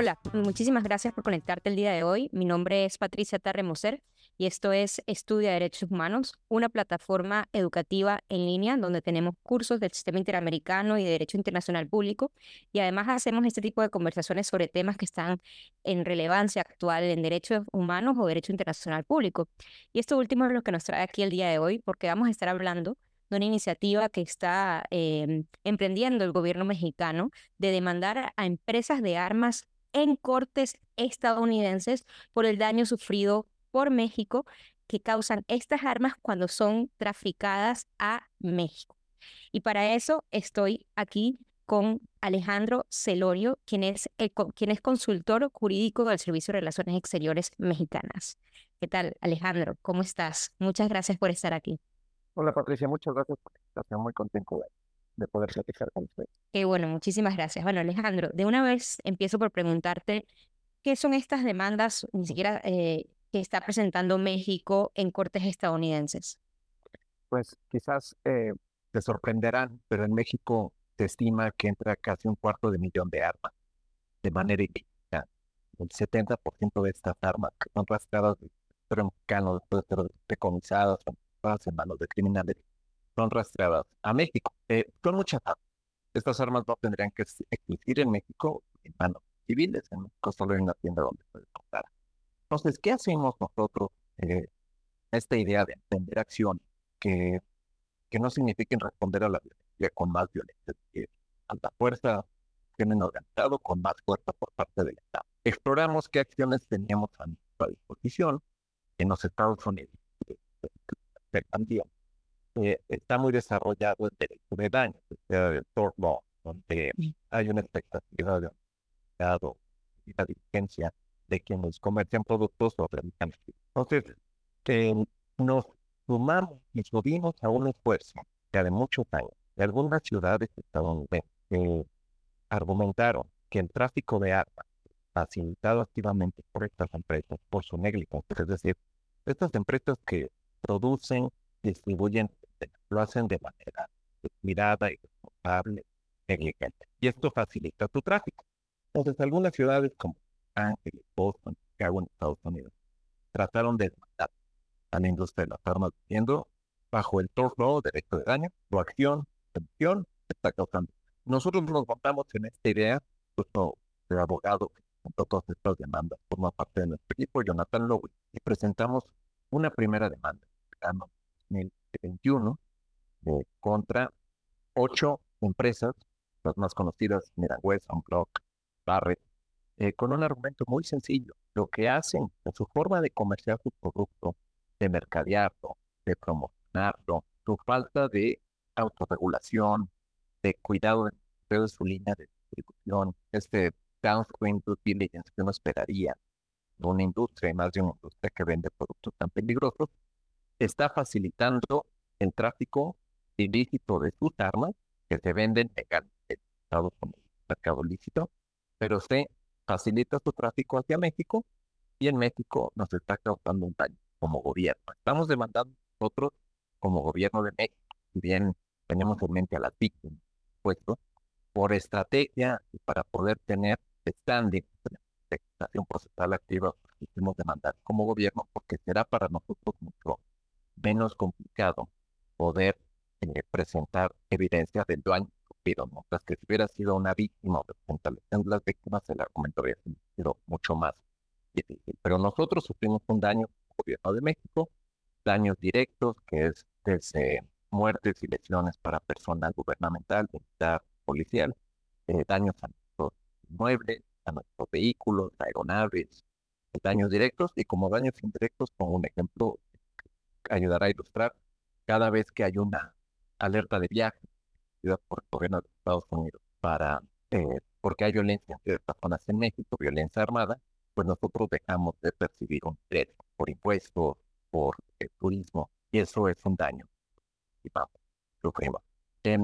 Hola, muchísimas gracias por conectarte el día de hoy. Mi nombre es Patricia Tarremoser y esto es Estudia Derechos Humanos, una plataforma educativa en línea donde tenemos cursos del sistema interamericano y de derecho internacional público y además hacemos este tipo de conversaciones sobre temas que están en relevancia actual en derechos humanos o derecho internacional público. Y esto último es lo que nos trae aquí el día de hoy porque vamos a estar hablando de una iniciativa que está em, emprendiendo el gobierno mexicano de demandar a empresas de armas en cortes estadounidenses por el daño sufrido por México que causan estas armas cuando son traficadas a México. Y para eso estoy aquí con Alejandro Celorio, quien es, quien es consultor jurídico del Servicio de Relaciones Exteriores Mexicanas. ¿Qué tal, Alejandro? ¿Cómo estás? Muchas gracias por estar aquí. Hola, Patricia. Muchas gracias por la invitación. Muy contento de poder platicar con usted. Qué bueno, muchísimas gracias. Bueno, Alejandro, de una vez empiezo por preguntarte qué son estas demandas, ni siquiera eh, que está presentando México en cortes estadounidenses. Pues quizás eh, te sorprenderán, pero en México se estima que entra casi un cuarto de millón de armas de manera ilícita. El 70% de estas armas que son rastreadas de de ser decomisadas en manos de criminales son rastreadas a México. Eh, son muchas armas. Estas armas no tendrían que existir en México en manos civiles. En México solo hay una tienda donde puede comprar. Entonces, ¿qué hacemos nosotros? Eh, esta idea de emprender acciones que, que no signifiquen responder a la violencia con más violencia, que la fuerza tienen organizado con más fuerza por parte del Estado. Exploramos qué acciones teníamos a nuestra disposición en los Estados Unidos. También eh, está muy desarrollado el derecho de daño, el tort law, donde hay una expectativa de un y la diligencia de quienes comercian productos el Entonces, nos sumamos y subimos a un esfuerzo que de muchos años de algunas ciudades estadounidenses que argumentaron que el tráfico de armas facilitado activamente por estas empresas, por su negligencia, es decir, estas empresas que producen, distribuyen, lo hacen de manera mirada y responsable, negligente. Y esto facilita tu tráfico. Entonces, algunas ciudades como Ángeles, Boston, Chicago en Estados Unidos, trataron de demandar a la industria de las armas diciendo, bajo el law, derecho de daño, tu acción, acción está causando. Nosotros nos montamos en esta idea, justo de abogado junto todas estas demandas, forma parte de nuestro equipo, Jonathan Lowe, y presentamos una primera demanda 2021 eh, contra ocho empresas, las más conocidas, Miragüez, Unblock, Barrett, eh, con un argumento muy sencillo. Lo que hacen en su forma de comerciar su producto, de mercadearlo, de promocionarlo, su falta de autorregulación, de cuidado de, su línea de distribución, este downstream due diligence que uno esperaría de una industria y más de una industria que vende productos tan peligrosos, está facilitando el tráfico ilícito de sus armas que se venden en Estados Unidos, mercado lícito, pero se facilita su tráfico hacia México y en México nos está causando un daño como gobierno. Estamos demandando nosotros como gobierno de México, si bien tenemos en mente a las víctimas, puesto, por estrategia y para poder tener standing de procesal activa, podemos demandar como gobierno porque será para nosotros mucho menos complicado poder eh, presentar evidencia del daño sufrido, mientras que si hubiera sido una víctima o representación de las víctimas, el argumento habría sido mucho más difícil. Pero nosotros sufrimos un daño como gobierno de México, daños directos, que es desde muertes y lesiones para personal gubernamental, militar, policial, eh, daños a nuestros muebles, a nuestros vehículos, aeronaves, daños directos y como daños indirectos, con un ejemplo ayudará a ilustrar cada vez que hay una alerta de viaje por el gobierno de Estados Unidos para eh, porque hay violencia en ciertas zonas en México, violencia armada, pues nosotros dejamos de percibir un derecho por impuestos, por el turismo, y eso es un daño. Y vamos, sufrimos. Eh,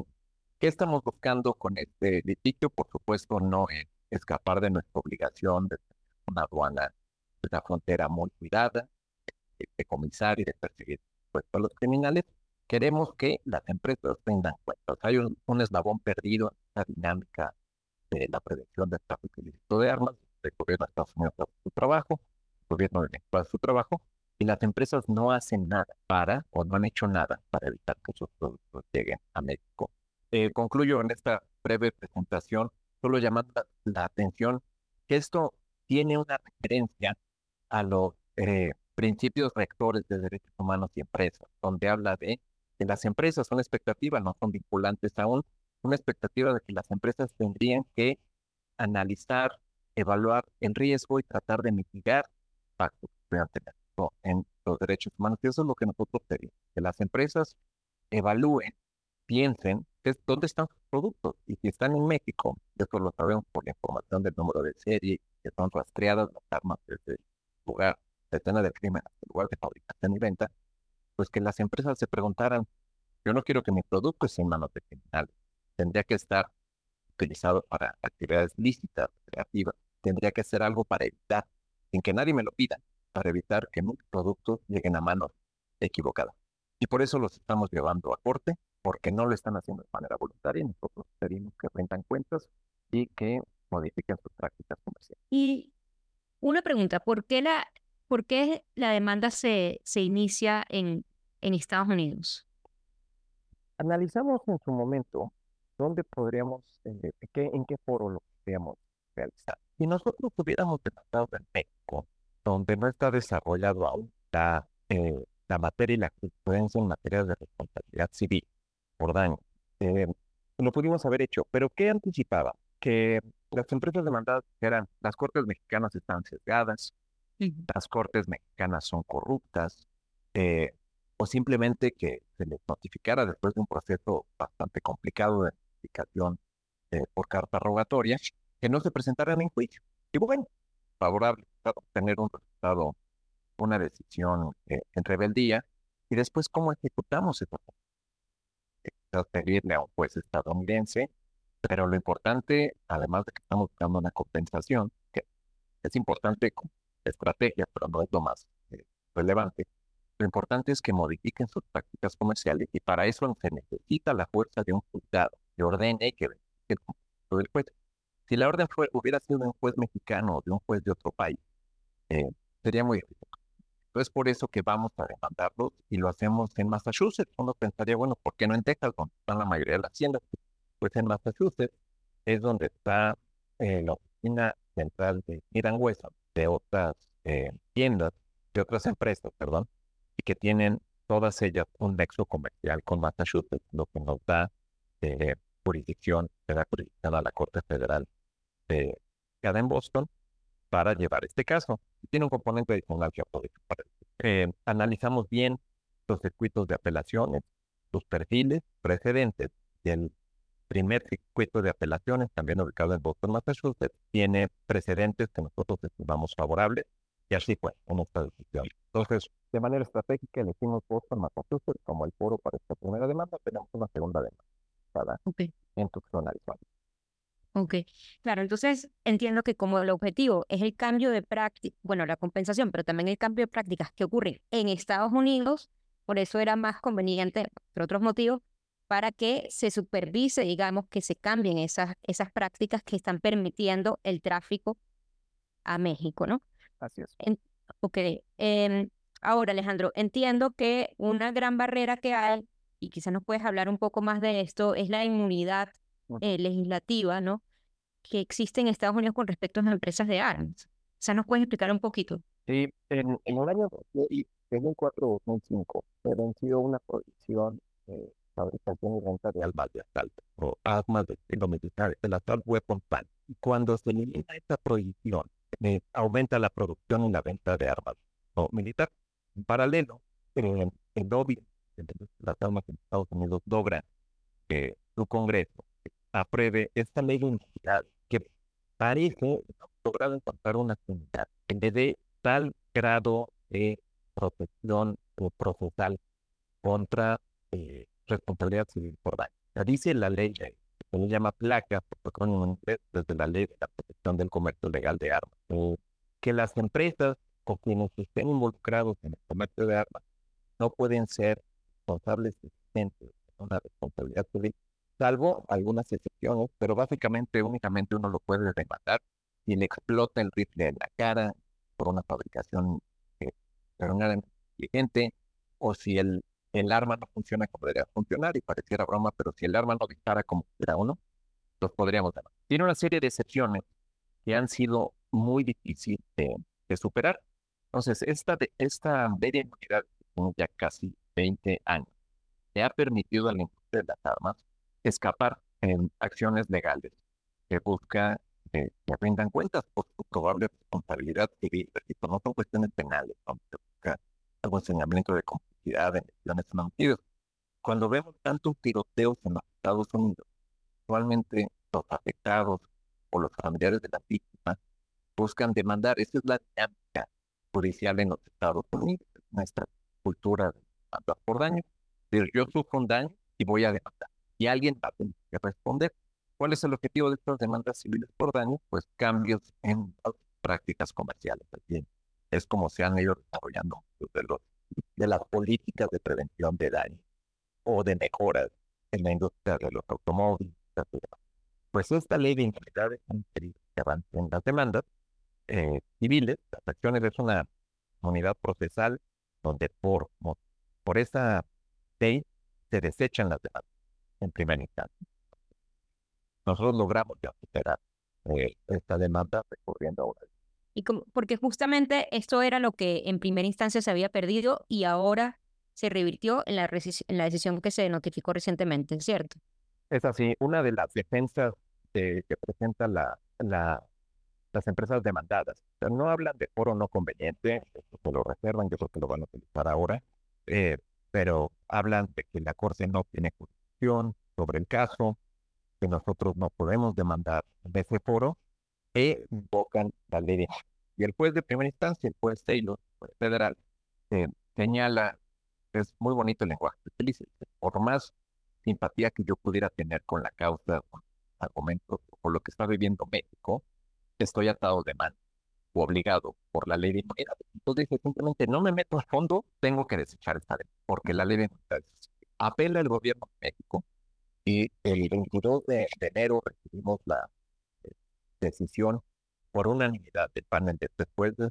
¿Qué estamos buscando con este litigio? Por supuesto, no es escapar de nuestra obligación de una aduana de la frontera muy cuidada, de comisar y de perseguir pues, a los criminales, queremos que las empresas tengan cuenta. hay un, eslabón perdido en la dinámica de la prevención del tráfico ilícito de armas, el gobierno de Estados Unidos hace su trabajo, el gobierno de México hace su trabajo, y las empresas no hacen nada para, o no han hecho nada para evitar que sus productos lleguen a México. Eh, concluyo en esta breve presentación, solo llamando la, atención que esto tiene una referencia a los eh, principios rectores de derechos humanos y empresas, donde habla de que las empresas son expectativas, no son vinculantes aún, una expectativa de que las empresas tendrían que analizar, evaluar el riesgo y tratar de mitigar impactos en los derechos humanos. Y eso es lo que nosotros pedimos, que las empresas evalúen, piensen dónde están sus productos. Y si están en México, eso lo sabemos por la información del número de serie, que son rastreadas las armas desde el lugar, escena del crimen el lugar de fabricación y venta, pues que las empresas se preguntaran, yo no quiero que mi producto esté en manos de criminales, tendría que estar utilizado para actividades lícitas, creativas, tendría que ser algo para evitar, sin que nadie me lo pida, para evitar que mis productos lleguen a manos equivocadas. Y por eso los estamos llevando a corte, porque no lo están haciendo de manera voluntaria y nosotros pedimos que rentan cuentas y que modifiquen sus prácticas comerciales. Y una pregunta, ¿por qué la, por qué la demanda se, se inicia en, en Estados Unidos? Analizamos en su momento dónde podríamos, eh, en qué foro lo podríamos realizar. Si nosotros hubiéramos demandado en México, donde no está desarrollado aún la, eh, la materia y la jurisprudencia en materia de responsabilidad civil por daño, eh, lo pudimos haber hecho. Pero ¿qué anticipaba? Que las empresas demandadas eran las cortes mexicanas están sesgadas, las cortes mexicanas son corruptas, o simplemente que se les notificara después de un proceso bastante complicado de eh, por carta rogatoria, que no se presentaran en juicio. Y bueno, favorable tener un resultado, una decisión eh, en rebeldía, y después cómo ejecutamos eso. Pedirle a un juez estadounidense, pero lo importante, además de que estamos buscando una compensación, que es importante estrategia, pero no es lo más eh, relevante, lo importante es que modifiquen sus prácticas comerciales y para eso se necesita la fuerza de un juzgado que ordene que, el juez. Si la orden fue, hubiera sido de un juez mexicano o de un juez de otro país, eh, sería muy difícil. Entonces, por eso que vamos a demandarlos y lo hacemos en Massachusetts. Uno pensaría, bueno, ¿por qué no en Texas, donde están la mayoría de las tiendas? Pues en Massachusetts es donde está eh, la oficina central de Miran Wesson, de otras eh, tiendas, de otras empresas, perdón, y que tienen todas ellas un nexo comercial con Massachusetts, lo que nos da eh, jurisdicción, de la jurisdicción a la Corte Federal de cada en Boston para llevar este caso. Tiene un componente adicional que eh, analizamos bien los circuitos de apelaciones, los perfiles precedentes del primer circuito de apelaciones, también ubicado en Boston, Massachusetts, tiene precedentes que nosotros estimamos favorables y así fue en esta decisión. Entonces, de manera estratégica elegimos Boston, Massachusetts como el foro para esta primera demanda, tenemos una segunda demanda para okay. en Tucson, Ok, claro, entonces entiendo que como el objetivo es el cambio de práctica, bueno, la compensación, pero también el cambio de prácticas que ocurre en Estados Unidos, por eso era más conveniente, por otros motivos, para que se supervise, digamos, que se cambien esas, esas prácticas que están permitiendo el tráfico a México, ¿no? Así es. ok, em, ahora Alejandro, entiendo que una gran barrera que hay, y quizás nos puedes hablar un poco más de esto, es la inmunidad eh, legislativa, ¿no? Que existe en Estados Unidos con respecto a las empresas de armas. O sea, ¿nos puedes explicar un poquito? Sí, en, en el año 2004-2005 se venció una prohibición de fabricación y venta de armas de asalto o armas de estilo militar, el Assault Weapon Plan. Cuando se elimina esta prohibición, eh, aumenta la producción y la venta de armas o militar. En paralelo, eh, el de las armas en Estados Unidos logra que su Congreso apruebe esta ley unidad que parece logrado encontrar una comunidad que le dé tal grado de protección procesal contra eh, responsabilidad civil por daño. Dice la ley, se llama placa, desde la ley de la protección del comercio legal de armas, que las empresas o quienes estén involucrados en el comercio de armas no pueden ser responsables de una responsabilidad civil salvo algunas excepciones, pero básicamente únicamente uno lo puede demandar si le explota el rifle en la cara por una fabricación eh, inteligente, o si el, el arma no funciona como debería funcionar, y pareciera broma, pero si el arma no dispara como era uno, los podríamos dar. Tiene una serie de excepciones que han sido muy difíciles de, superar. Entonces, esta, de, esta media inmunidad, ya casi 20 años, le ha permitido a la industria de las armas escapar en acciones legales que busca que rindan cuentas por su probable responsabilidad civil. no son cuestiones penales, donde se busca algún enseñamiento de complicidad en acciones mantidos. Cuando vemos tantos tiroteos en los Estados Unidos, actualmente los afectados o los familiares de las víctimas buscan demandar. Esa es la dinámica judicial en los Estados Unidos, nuestra cultura de demandar por daño. Yo sufro un daño y voy a demandar. Y alguien va a tener que responder. ¿Cuál es el objetivo de estas demandas civiles por daño? Pues cambios en prácticas comerciales. Es como se han ido desarrollando de, los, de las políticas de prevención de daño o de mejoras en la industria de los automóviles. Pues esta ley de impunidades han querido que avancen las demandas eh, civiles. Las acciones es una unidad procesal donde por, por esa ley se desechan las demandas en primer instancia. Nosotros logramos ya superar eh, esta demanda recurriendo a una y como, porque justamente esto era lo que en primera instancia se había perdido y ahora se revirtió en la, en la decisión que se notificó recientemente, ¿cierto? Es así, una de las defensas que presenta la, la, las empresas demandadas. no hablan de foro no conveniente, se lo reservan, yo creo que lo van a utilizar ahora, eh, pero hablan de que la Corte no tiene jurisdicción sobre el caso, que nosotros no podemos demandar de ese foro, e invocan la ley Y el juez de primera instancia, el juez Taylor, federal, eh, señala, es muy bonito el lenguaje por más simpatía que yo pudiera tener con la causa, con argumentos, por lo que está viviendo México, estoy atado de mano o obligado por la ley de inmunidad. Entonces dice simplemente no me meto a fondo, tengo que desechar esta ley, porque la ley de inmunidad apela el gobierno de México y el 22 de, enero recibimos la decisión por unanimidad del panel de después de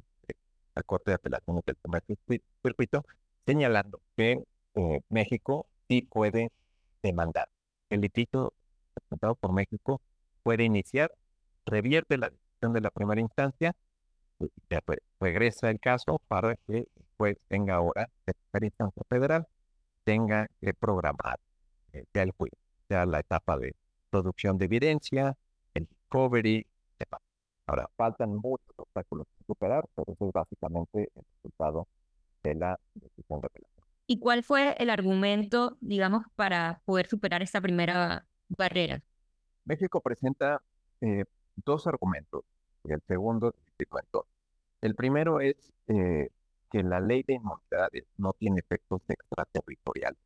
la Corte de Apelaciones del Comercio Circuito, señalando que eh, México sí puede demandar. El litigio presentado por México puede iniciar, revierte la de la primera instancia, regresa el caso para que pues tenga ahora, de primera instancia federal, tenga que programar eh, el juicio, ya la etapa de producción de evidencia, el recovery, Ahora, faltan muchos obstáculos que superar, pero eso es básicamente el resultado de la decisión de apelación. ¿Y cuál fue el argumento, digamos, para poder superar esta primera barrera? México presenta eh, dos argumentos y el segundo. El primero es eh, que la ley de inmunidades no tiene efectos extraterritoriales.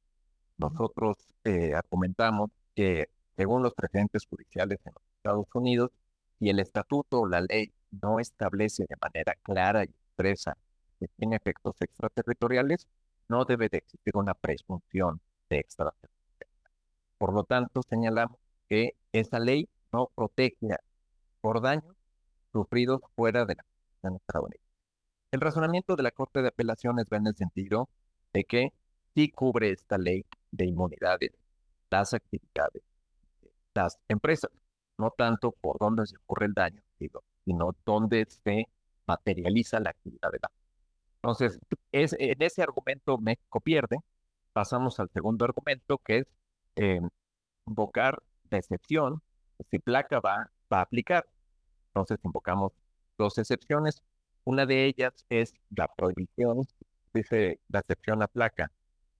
Nosotros eh, argumentamos que según los precedentes judiciales en los Estados Unidos, si el estatuto o la ley no establece de manera clara y expresa que tiene efectos extraterritoriales, no debe de existir una presunción de extraterritorialidad. Por lo tanto, señalamos que esa ley no protege por daños sufridos fuera de la Constitución estadounidense. El razonamiento de la Corte de Apelaciones va en el sentido de que sí cubre esta ley de inmunidades las actividades de las empresas, no tanto por dónde se ocurre el daño, sino dónde se materializa la actividad de la. Entonces, es, en ese argumento México pierde. Pasamos al segundo argumento, que es eh, invocar la excepción, si placa va, va a aplicar. Entonces invocamos dos excepciones. Una de ellas es la prohibición, dice la excepción a placa,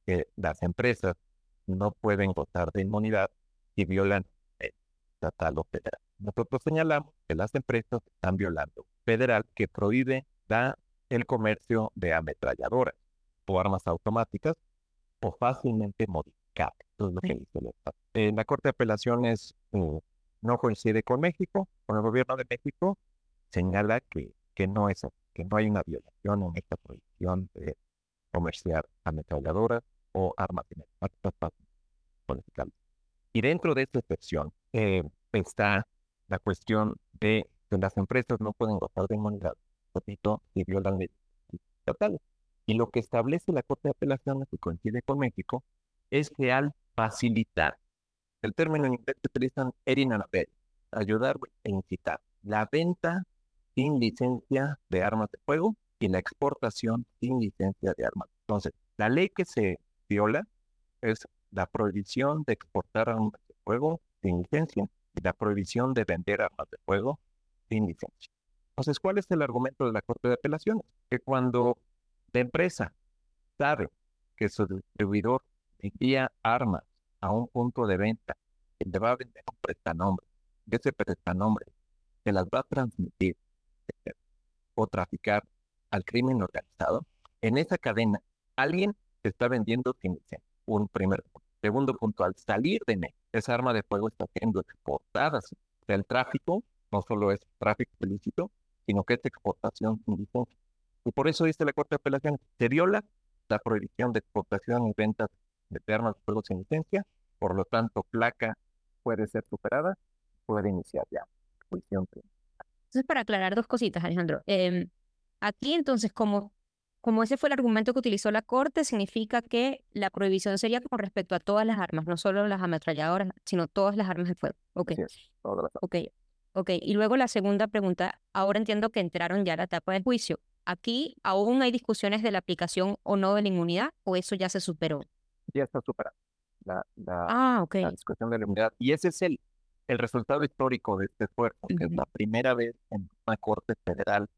que las empresas no pueden gozar de inmunidad si violan estatal o federal. Nosotros señalamos que las empresas están violando federal que prohíbe da el comercio de ametralladoras o armas automáticas o fácilmente modificables. Eso es lo que dice En la Corte de Apelaciones uh, no coincide con México, con el gobierno de México, señala que, que, no, es, que no hay una violación en esta prohibición de comerciar ametralladoras o armas Y dentro de esta excepción eh, está la cuestión de que las empresas no pueden gozar de inmunidad, repito, si violan leyes estatales. Y lo que establece la Corte de Apelaciones, que coincide con México, es que al facilitar, el término en inglés que utilizan erin ayudar e incitar, la venta sin licencia de armas de fuego y la exportación sin licencia de armas. Entonces, la ley que se viola es la prohibición de exportar armas de fuego sin licencia y la prohibición de vender armas de fuego sin licencia. Entonces, ¿cuál es el argumento de la Corte de Apelaciones? Que cuando la empresa sabe que su distribuidor envía armas a un punto de venta y le va a vender un prestanombre, y ese prestanombre se las va a transmitir o traficar al crimen organizado, en esa cadena alguien está vendiendo sin licencia. Un primer punto. Segundo punto, al salir de México, esa arma de fuego está siendo exportada. Sea, el tráfico no solo es tráfico ilícito, sino que es exportación sin licencia. Y por eso dice la Corte de Apelaciones, se viola la prohibición de exportación y venta de armas de fuego sin licencia, por lo tanto, placa puede ser superada, puede iniciar ya. Entonces, para aclarar dos cositas, Alejandro. Em, aquí, entonces, como como ese fue el argumento que utilizó la Corte, significa que la prohibición sería con respecto a todas las armas, no solo las ametralladoras, sino todas las armas de fuego. Ok. ok. Ok. Y luego la segunda pregunta, ahora entiendo que entraron ya a la etapa del juicio. Aquí aún hay discusiones de la aplicación o no de la inmunidad, o eso ya se superó. Ya está superado. La, ah, okay. la discusión de la inmunidad. Y ese es el, el resultado histórico de este esfuerzo, que es la primera vez en una corte federal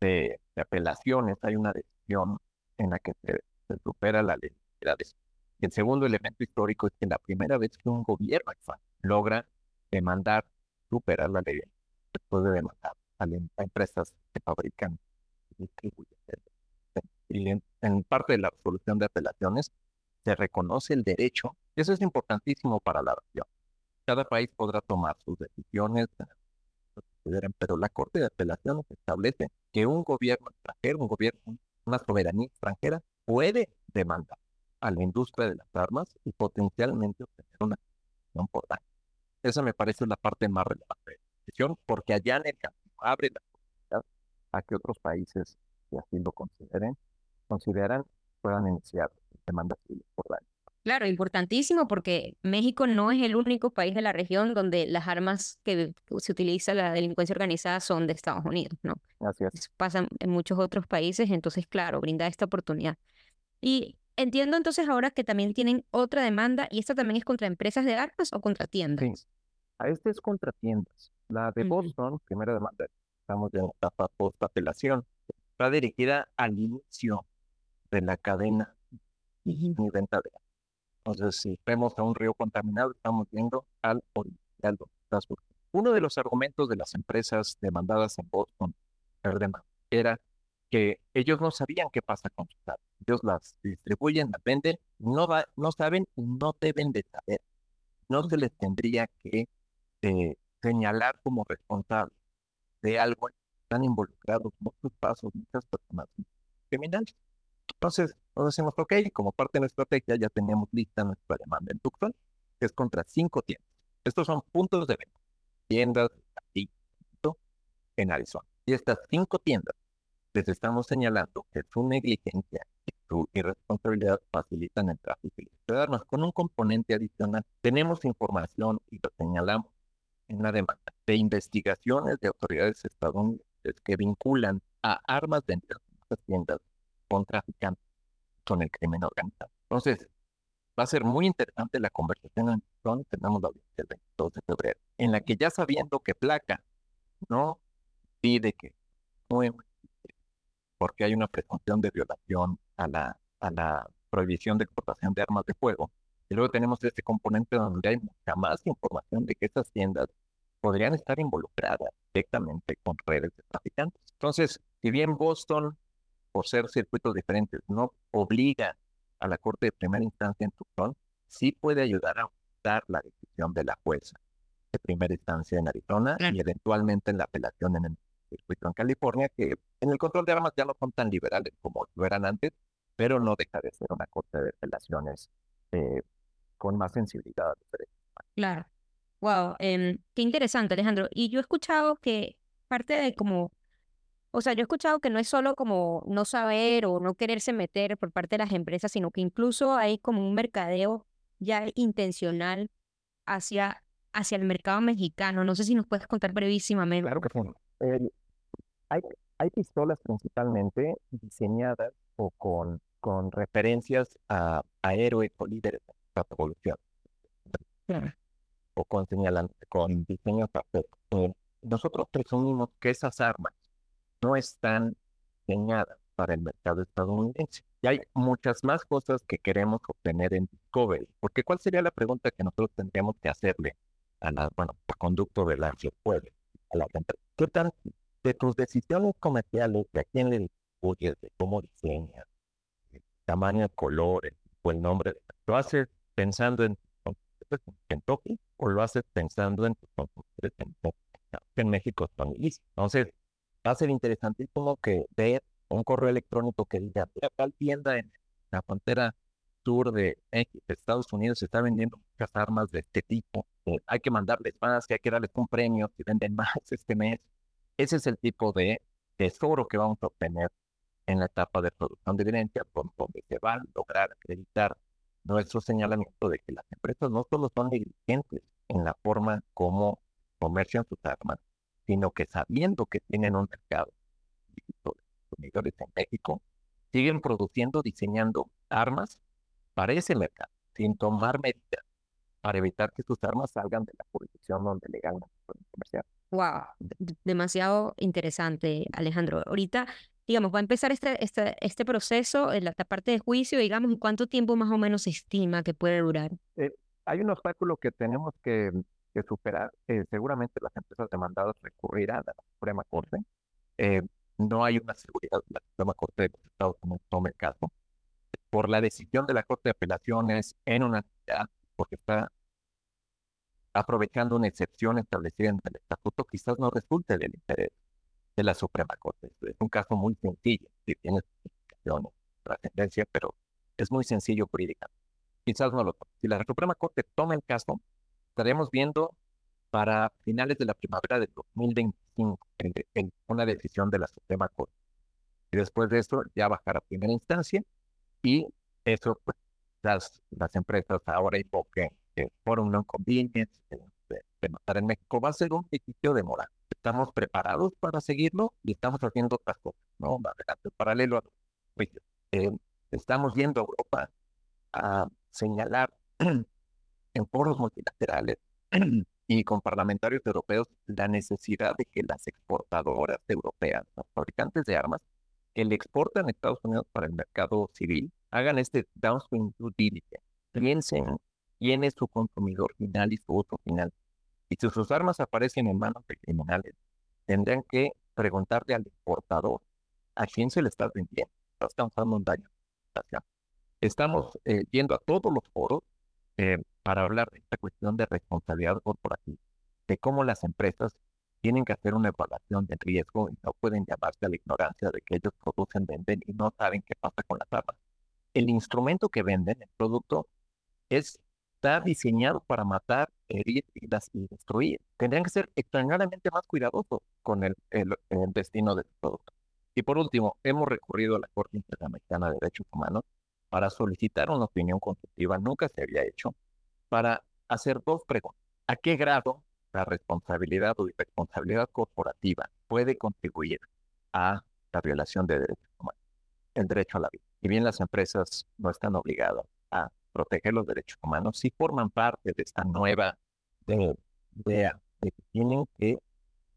de, de apelaciones hay una en la que se, supera la ley. El segundo elemento histórico es que la primera vez que un gobierno logra demandar, superar la ley, después de demandar a, empresas que fabrican y distribuyen. Y en, parte de la resolución de apelaciones se reconoce el derecho, y eso es importantísimo para la nación. Cada país podrá tomar sus decisiones, pero la Corte de Apelaciones establece que un gobierno extranjero, un gobierno una soberanía extranjera puede demandar a la industria de las armas y potencialmente obtener una decisión por daño. Esa me parece la parte más relevante de la decisión, porque allá en el campo abre la posibilidad a que otros países, si así lo consideren, consideran, puedan iniciar demandas civiles por daño. Claro, importantísimo porque México no es el único país de la región donde las armas que se utiliza la delincuencia organizada son de Estados Unidos, ¿no? Así es. pasa en muchos otros países, entonces, claro, brinda esta oportunidad. Y entiendo entonces ahora que también tienen otra demanda y esta también es contra empresas de armas o contra tiendas. Sí, a este es contra tiendas. La de Boston, primera demanda, estamos en etapa post-apelación, está dirigida al inicio de la cadena y venta de armas. Entonces, si vemos a un río contaminado, estamos viendo al original Uno de los argumentos de las empresas demandadas en Boston era que ellos no sabían qué pasa con sus armas. Ellos las distribuyen, las venden, no, va, no saben y no deben de saber. No se les tendría que eh, señalar como responsable de algo. Están involucrados muchos pasos, muchas personas criminales. Entonces, nos decimos, ok, como parte de nuestra estrategia ya teníamos lista nuestra demanda en Tucson, que es contra cinco tiendas. Estos son puntos de venta, tiendas en Arizona. Y estas cinco tiendas les estamos señalando que su negligencia y su irresponsabilidad facilitan el tráfico de armas. Con un componente adicional, tenemos información y lo señalamos en la demanda de investigaciones de autoridades estadounidenses que vinculan a armas dentro de estas tiendas con traficantes, con el crimen organizado. Entonces, va a ser muy interesante la conversación en donde tenemos la audiencia el 22 de febrero, en la que ya sabiendo que Placa no pide que porque hay una presunción de violación a la, a la prohibición de exportación de armas de fuego. Y luego tenemos este componente donde hay mucha más información de que esas tiendas podrían estar involucradas directamente con redes de traficantes. Entonces, si bien Boston por ser circuitos diferentes, no obliga a la Corte de Primera Instancia en Tucson, sí puede ayudar a dar la decisión de la jueza de primera instancia en Arizona y eventualmente en la apelación en el circuito en California, que en el control de armas ya no son tan liberales como lo eran antes, pero no deja de ser una Corte de apelaciones eh, con más sensibilidad. Claro. Wow, em, qué interesante, Alejandro. Y yo he escuchado que parte de como, o sea, yo he escuchado que no es solo como no saber o no quererse meter por parte de las empresas, sino que incluso hay como un mercadeo ya intencional hacia, hacia el mercado mexicano. No sé si nos puedes contar brevísimamente. Claro que sí. Hay, hay pistolas principalmente diseñadas o con, con referencias a, a héroes o líderes de la revolución. O con señalan, con diseños eh, nosotros presumimos que esas armas no están diseñadas para el mercado estadounidense. Y hay muchas más cosas que queremos obtener en Discovery, porque ¿cuál sería la pregunta que nosotros tendríamos que hacerle a la, bueno, al conducto de la pueblo, a la ¿Qué tan de tus decisiones comerciales, de a quién le distribuyes, de cómo diseñas, el tamaño, colores o el nombre, lo haces pensando en Kentucky o lo haces pensando en en, México Entonces, va a ser interesantísimo que ver un correo electrónico que diga, tal tienda en la frontera sur de Estados Unidos se está vendiendo muchas armas de este tipo. Eh, hay que mandarles más, que hay que darles un premio si venden más este mes. Ese es el tipo de tesoro que vamos a obtener en la etapa de producción de evidencia, donde se va a lograr acreditar nuestro señalamiento de que las empresas no solo son negligentes en la forma como comercian sus armas, sino que sabiendo que tienen un mercado de consumidores en México, siguen produciendo, diseñando armas para ese mercado, sin tomar medidas para evitar que sus armas salgan de la jurisdicción donde legalmente pueden comerciar. Wow, demasiado interesante, Alejandro. Ahorita, digamos, va a empezar este, este, este proceso, en la parte de juicio, digamos, ¿cuánto tiempo más o menos se estima que puede durar? Eh, hay un obstáculo que tenemos que, que superar. Eh, seguramente las empresas demandadas recurrirán a la Suprema Corte. Eh, no hay una seguridad de la Suprema Corte de los Estados Unidos tome el caso. Por la decisión de la Corte de Apelaciones en una porque está aprovechando una excepción establecida en el estatuto, quizás no resulte del interés de la Suprema Corte. Es un caso muy sencillo, si tiene trascendencia, pero es muy sencillo jurídicamente. Quizás no lo. Si la Suprema Corte toma el caso, estaremos viendo para finales de la primavera del 2025 en, una decisión de la Suprema Corte. Y después de eso ya bajará a primera instancia y eso, pues, las, las empresas ahora invoquen el Forum Non Convenience de, notar en México va a ser un ejercicio de moral. Estamos preparados para seguirlo y estamos haciendo otras cosas, ¿no? Paralelo a juicio. Eh, estamos yendo a Europa a señalar en foros multilaterales y con parlamentarios europeos la necesidad de que las exportadoras europeas, los fabricantes de armas, que le exportan a Estados Unidos para el mercado civil, hagan este downstream due diligence. Piensen es su consumidor final y su uso final. Y si sus armas aparecen en manos de criminales, tendrán que preguntarle al exportador a quién se le está vendiendo. Está causando un daño. Estamos eh, yendo a todos los foros eh, para hablar de esta cuestión de responsabilidad corporativa, de cómo las empresas tienen que hacer una evaluación de riesgo y no pueden llamarse a la ignorancia de que ellos producen, venden y no saben qué pasa con las armas. El instrumento que venden, el producto, es, está diseñado para matar, herir y, destruir. Tendrían que ser extraordinariamente más cuidadosos con el, el, el destino del producto. Y por último, hemos recurrido a la Corte Interamericana de Derechos Humanos para solicitar una opinión constructiva, nunca se había hecho, para hacer dos preguntas. ¿A qué grado la responsabilidad o irresponsabilidad corporativa puede contribuir a la violación de derechos humanos? El derecho a la vida. Y bien las empresas no están obligadas a proteger los derechos humanos, si forman parte de esta nueva idea de que tienen que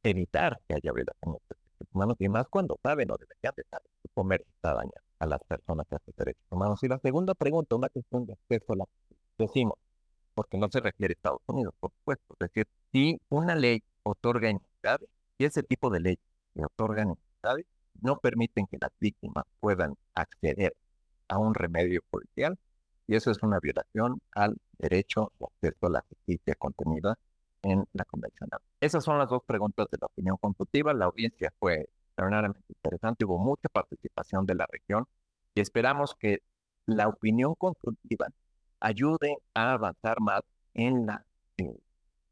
evitar que haya violación de derechos humanos, y más cuando saben o deberían de saber que está dañando a las personas que hacen derechos humanos. Y la segunda pregunta, una cuestión de acceso la decimos, porque no se refiere a Estados Unidos, por supuesto. Es decir, si una ley otorga inmunidades, y ese tipo de leyes que otorgan inmunidades no permiten que las víctimas puedan acceder a un remedio policial, y eso es una violación al derecho de acceso a la justicia contenida en la Convención. Esas son las dos preguntas de la opinión consultiva. La audiencia fue extraordinariamente interesante, hubo mucha participación de la región y esperamos que la opinión consultiva ayude a avanzar más en la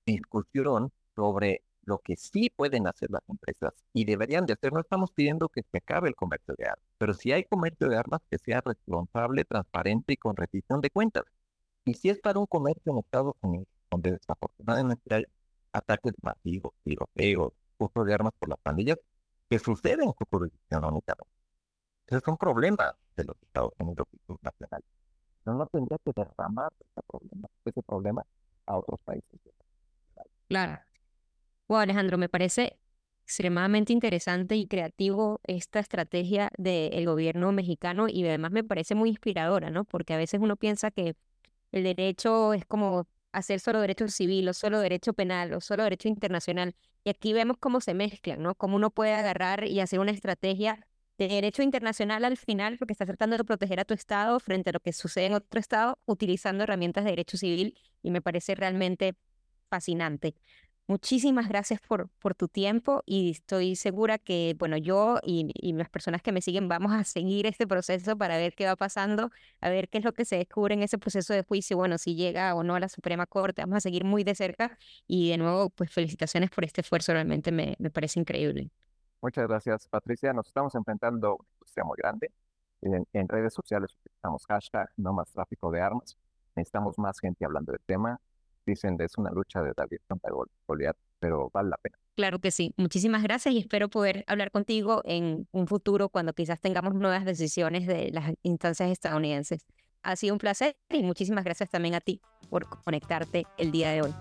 discusión sobre lo que sí pueden hacer las empresas y deberían de hacer, no estamos pidiendo que se acabe el comercio de armas, pero si hay comercio de armas que sea responsable, transparente y con rendición de cuentas. Y si es para un comercio en Estados Unidos, donde desafortunadamente hay ataques masivos, tiroteos, uso de armas por las pandillas, que suceden en su jurisdicción únicamente. Ese es un problema de los Estados Unidos y nacionales. No tendría que derramar ese problema, ese problema a otros países. Claro. Wow, Alejandro, me parece extremadamente interesante y creativo esta estrategia del gobierno mexicano y además me parece muy inspiradora, ¿no? Porque a veces uno piensa que el derecho es como hacer solo derecho civil o solo derecho penal o solo derecho internacional. Y aquí vemos cómo se mezclan, ¿no? Cómo uno puede agarrar y hacer una estrategia de derecho internacional al final, porque está tratando de proteger a tu Estado frente a lo que sucede en otro Estado, utilizando herramientas de derecho civil y me parece realmente fascinante. Muchísimas gracias por, por tu tiempo y estoy segura que, bueno, yo y, y, las personas que me siguen vamos a seguir este proceso para ver qué va pasando, a ver qué es lo que se descubre en ese proceso de juicio, bueno, si llega o no a la Suprema Corte, vamos a seguir muy de cerca y de nuevo, pues felicitaciones por este esfuerzo, realmente me, me parece increíble. Muchas gracias, Patricia. Nos estamos enfrentando a una industria muy grande. En, en redes sociales utilizamos hashtag no más tráfico de armas. Necesitamos más gente hablando del tema dicen es una lucha de David contra Goliat, pero vale la pena. Claro que sí. Muchísimas gracias y espero poder hablar contigo en un futuro cuando quizás tengamos nuevas decisiones de las instancias estadounidenses. Ha sido un placer y muchísimas gracias también a ti por conectarte el día de hoy.